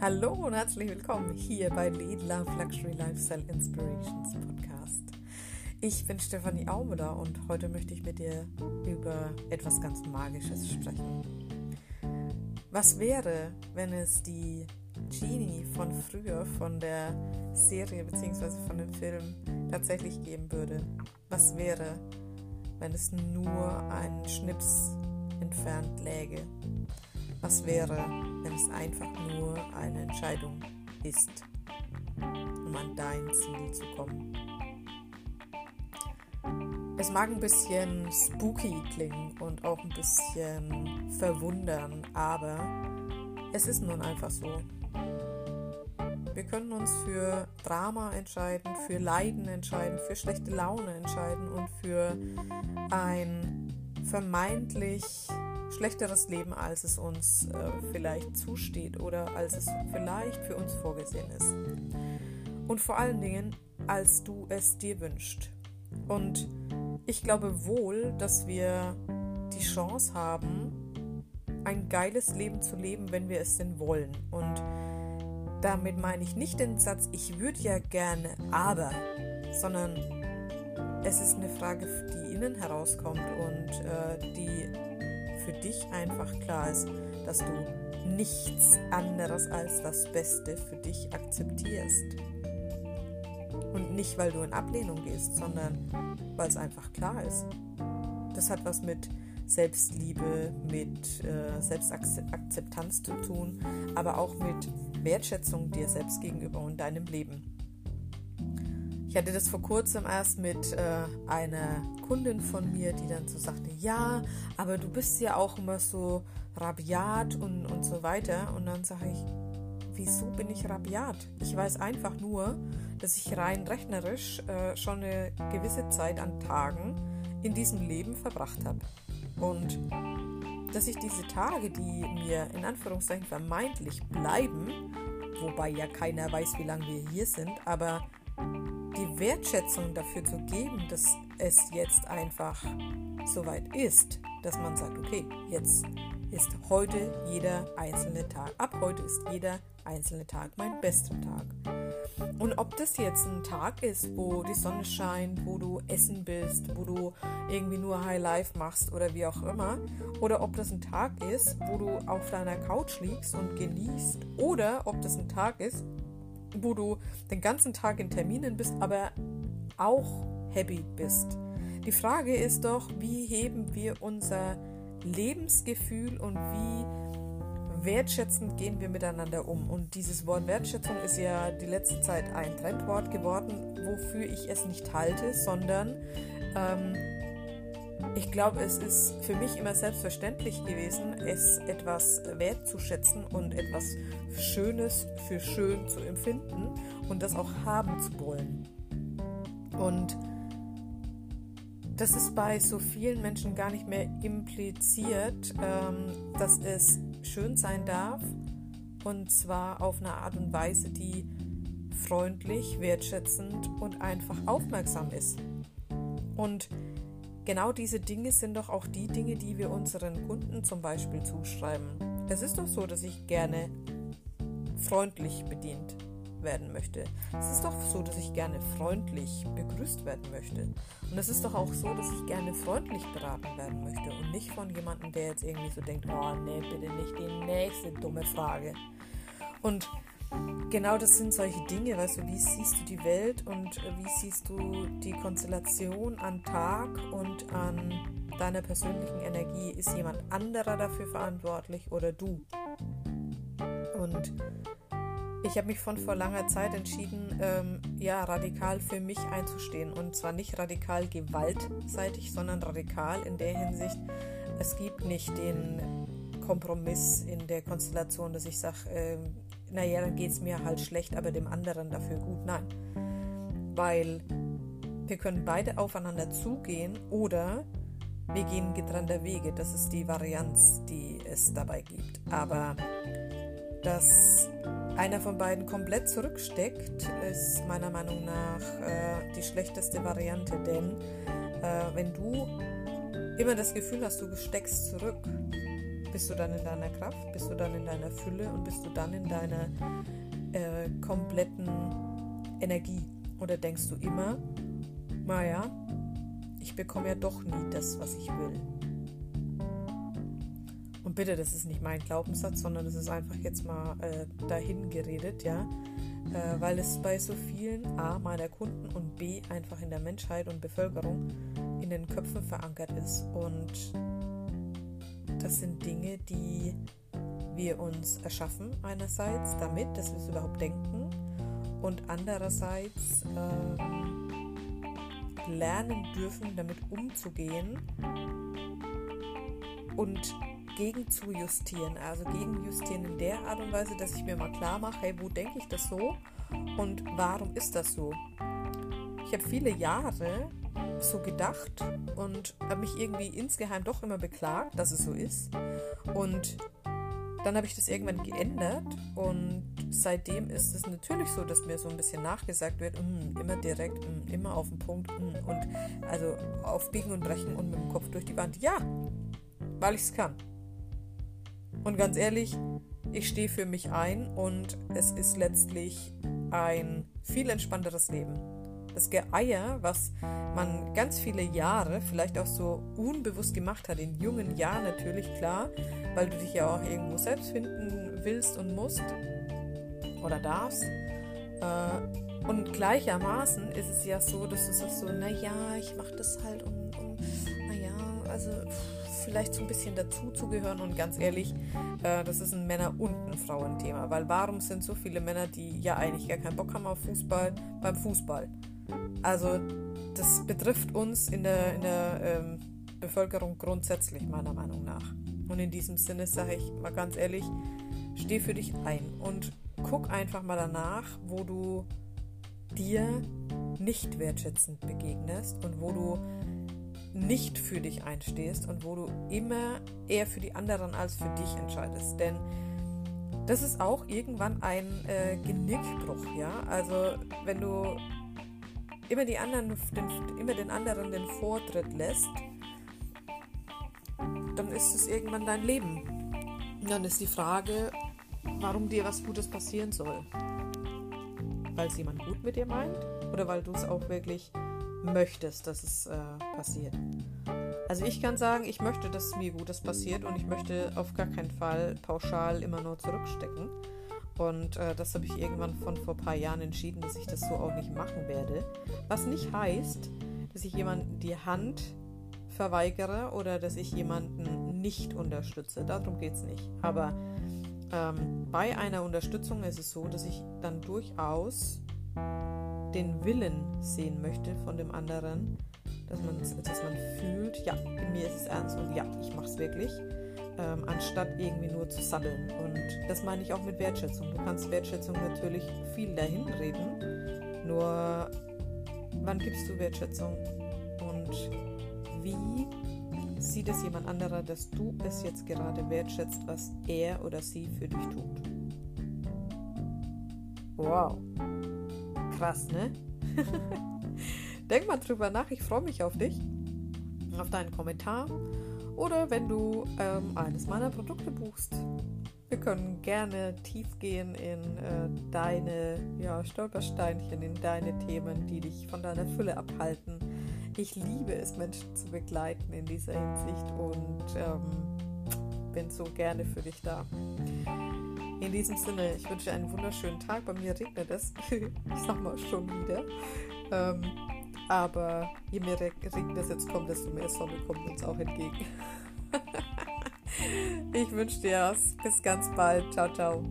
Hallo und herzlich willkommen hier bei Lead Love Luxury Lifestyle Inspirations Podcast. Ich bin Stefanie Aumüller und heute möchte ich mit dir über etwas ganz Magisches sprechen. Was wäre, wenn es die Genie von früher, von der Serie bzw. von dem Film tatsächlich geben würde? Was wäre, wenn es nur einen Schnips entfernt läge? Was wäre, wenn es einfach nur eine Entscheidung ist, um an dein Ziel zu kommen? Es mag ein bisschen spooky klingen und auch ein bisschen verwundern, aber es ist nun einfach so. Wir können uns für Drama entscheiden, für Leiden entscheiden, für schlechte Laune entscheiden und für ein vermeintlich schlechteres Leben, als es uns äh, vielleicht zusteht oder als es vielleicht für uns vorgesehen ist. Und vor allen Dingen, als du es dir wünschst. Und ich glaube wohl, dass wir die Chance haben, ein geiles Leben zu leben, wenn wir es denn wollen. Und damit meine ich nicht den Satz, ich würde ja gerne, aber, sondern es ist eine Frage, die innen herauskommt und äh, die für dich einfach klar ist, dass du nichts anderes als das Beste für dich akzeptierst. Und nicht, weil du in Ablehnung gehst, sondern weil es einfach klar ist. Das hat was mit Selbstliebe, mit äh, Selbstakzeptanz zu tun, aber auch mit Wertschätzung dir selbst gegenüber und deinem Leben. Ich hatte das vor kurzem erst mit äh, einer Kundin von mir, die dann so sagte, ja, aber du bist ja auch immer so rabiat und, und so weiter. Und dann sage ich, wieso bin ich rabiat? Ich weiß einfach nur, dass ich rein rechnerisch äh, schon eine gewisse Zeit an Tagen in diesem Leben verbracht habe. Und dass ich diese Tage, die mir in Anführungszeichen vermeintlich bleiben, wobei ja keiner weiß, wie lange wir hier sind, aber die Wertschätzung dafür zu geben, dass es jetzt einfach soweit ist, dass man sagt, okay, jetzt ist heute jeder einzelne Tag. Ab heute ist jeder einzelne Tag mein bester Tag. Und ob das jetzt ein Tag ist, wo die Sonne scheint, wo du essen bist, wo du irgendwie nur High Life machst oder wie auch immer, oder ob das ein Tag ist, wo du auf deiner Couch liegst und genießt, oder ob das ein Tag ist, wo du den ganzen Tag in Terminen bist, aber auch happy bist. Die Frage ist doch, wie heben wir unser Lebensgefühl und wie wertschätzend gehen wir miteinander um. Und dieses Wort Wertschätzung ist ja die letzte Zeit ein Trendwort geworden, wofür ich es nicht halte, sondern ähm, glaube, es ist für mich immer selbstverständlich gewesen, es etwas wertzuschätzen und etwas Schönes für schön zu empfinden und das auch haben zu wollen. Und das ist bei so vielen Menschen gar nicht mehr impliziert, ähm, dass es schön sein darf und zwar auf eine Art und Weise, die freundlich, wertschätzend und einfach aufmerksam ist. Und genau diese Dinge sind doch auch die Dinge, die wir unseren Kunden zum Beispiel zuschreiben. Es ist doch so, dass ich gerne freundlich bedient werden möchte. Es ist doch so, dass ich gerne freundlich begrüßt werden möchte. Und es ist doch auch so, dass ich gerne freundlich beraten werden möchte und nicht von jemandem, der jetzt irgendwie so denkt, oh nee, bitte nicht die nächste dumme Frage. Und genau das sind solche Dinge, weißt du, wie siehst du die Welt und wie siehst du die Konstellation an Tag und an deiner persönlichen Energie? Ist jemand anderer dafür verantwortlich oder du? Und ich habe mich von vor langer Zeit entschieden, ähm, ja, radikal für mich einzustehen. Und zwar nicht radikal gewaltseitig, sondern radikal in der Hinsicht, es gibt nicht den Kompromiss in der Konstellation, dass ich sage, äh, naja, dann geht es mir halt schlecht, aber dem anderen dafür gut. Nein. Weil wir können beide aufeinander zugehen oder wir gehen getrennter Wege. Das ist die Varianz, die es dabei gibt. Aber dass einer von beiden komplett zurücksteckt, ist meiner Meinung nach äh, die schlechteste Variante. Denn äh, wenn du immer das Gefühl hast, du steckst zurück, Bist du dann in deiner Kraft? Bist du dann in deiner Fülle? Und bist du dann in deiner äh, kompletten Energie? Oder denkst du immer, naja, ich bekomme ja doch nie das, was ich will? Und bitte, das ist nicht mein Glaubenssatz, sondern das ist einfach jetzt mal äh, dahin geredet, ja. Äh, weil es bei so vielen A meiner Kunden und B einfach in der Menschheit und Bevölkerung in den Köpfen verankert ist. Und das sind Dinge, die wir uns erschaffen, einerseits damit, dass wir es überhaupt denken und andererseits äh, lernen dürfen, damit umzugehen und gegen zu justieren. Also gegen justieren in der Art und Weise, dass ich mir mal klar mache, hey, wo denke ich das so und warum ist das so? Ich habe viele Jahre so gedacht und habe mich irgendwie insgeheim doch immer beklagt, dass es so ist. Und dann habe ich das irgendwann geändert und seitdem ist es natürlich so, dass mir so ein bisschen nachgesagt wird, mm, immer direkt, mm, immer auf den Punkt mm, und also auf Biegen und Brechen und mit dem Kopf durch die Wand. Ja, weil ich es kann. Und ganz ehrlich, ich stehe für mich ein und es ist letztlich ein viel entspannteres Leben. Das Geeier, was man ganz viele Jahre vielleicht auch so unbewusst gemacht hat, in jungen Jahren natürlich klar, weil du dich ja auch irgendwo selbst finden willst und musst oder darfst. Äh, und gleichermaßen ist es ja so, dass du sagst so, naja, ich mache das halt um, um naja, also vielleicht so ein bisschen dazuzugehören und ganz ehrlich, äh, das ist ein Männer- und ein Frauenthema, weil warum sind so viele Männer, die ja eigentlich gar keinen Bock haben auf Fußball, beim Fußball? Also das betrifft uns in der, in der ähm, Bevölkerung grundsätzlich meiner Meinung nach. Und in diesem Sinne sage ich mal ganz ehrlich, steh für dich ein und guck einfach mal danach, wo du dir nicht wertschätzend begegnest und wo du nicht für dich einstehst und wo du immer eher für die anderen als für dich entscheidest. Denn das ist auch irgendwann ein äh, Genickbruch, ja. Also wenn du immer die anderen, den, immer den anderen den Vortritt lässt, dann ist es irgendwann dein Leben. Und dann ist die Frage, warum dir was Gutes passieren soll. Weil es jemand gut mit dir meint oder weil du es auch wirklich möchtest, dass es äh, passiert. Also ich kann sagen, ich möchte, dass mir Gutes passiert und ich möchte auf gar keinen Fall pauschal immer nur zurückstecken. Und äh, das habe ich irgendwann von vor ein paar Jahren entschieden, dass ich das so auch nicht machen werde. Was nicht heißt, dass ich jemanden die Hand verweigere oder dass ich jemanden nicht unterstütze. Darum geht es nicht. Aber ähm, bei einer Unterstützung ist es so, dass ich dann durchaus den Willen sehen möchte von dem anderen, dass man, dass man fühlt, ja, mir ist es ernst und ja, ich mache es wirklich ähm, anstatt irgendwie nur zu sabbeln. Und das meine ich auch mit Wertschätzung. Du kannst Wertschätzung natürlich viel dahin reden, nur wann gibst du Wertschätzung? Und wie sieht es jemand anderer, dass du es jetzt gerade wertschätzt, was er oder sie für dich tut? Wow. Krass, ne? Denk mal drüber nach, ich freue mich auf dich, auf deinen Kommentar oder wenn du ähm, eines meiner Produkte buchst. Wir können gerne tief gehen in äh, deine ja, Stolpersteinchen, in deine Themen, die dich von deiner Fülle abhalten. Ich liebe es, Menschen zu begleiten in dieser Hinsicht und ähm, bin so gerne für dich da. In diesem Sinne, ich wünsche dir einen wunderschönen Tag. Bei mir regnet es. ich sag mal schon wieder. Ähm, aber je mehr Regen das jetzt kommt, desto mehr Sonne kommt uns auch entgegen. ich wünsche dir was. Bis ganz bald. Ciao, ciao.